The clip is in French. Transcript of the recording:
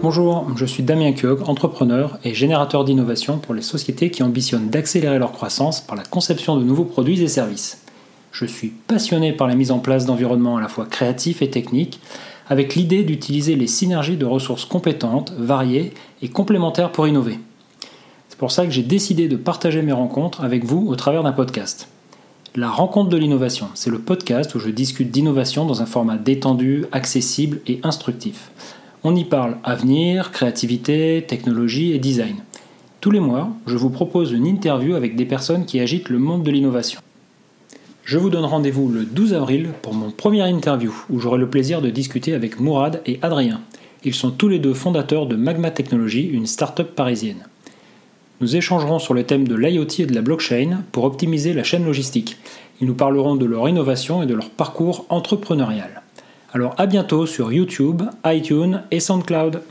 Bonjour, je suis Damien Keog, entrepreneur et générateur d'innovation pour les sociétés qui ambitionnent d'accélérer leur croissance par la conception de nouveaux produits et services. Je suis passionné par la mise en place d'environnements à la fois créatifs et techniques, avec l'idée d'utiliser les synergies de ressources compétentes, variées et complémentaires pour innover. C'est pour ça que j'ai décidé de partager mes rencontres avec vous au travers d'un podcast. La rencontre de l'innovation, c'est le podcast où je discute d'innovation dans un format détendu, accessible et instructif. On y parle avenir, créativité, technologie et design. Tous les mois, je vous propose une interview avec des personnes qui agitent le monde de l'innovation. Je vous donne rendez-vous le 12 avril pour mon premier interview où j'aurai le plaisir de discuter avec Mourad et Adrien. Ils sont tous les deux fondateurs de Magma Technology, une start-up parisienne. Nous échangerons sur le thème de l'IoT et de la blockchain pour optimiser la chaîne logistique. Ils nous parleront de leur innovation et de leur parcours entrepreneurial. Alors à bientôt sur YouTube, iTunes et SoundCloud.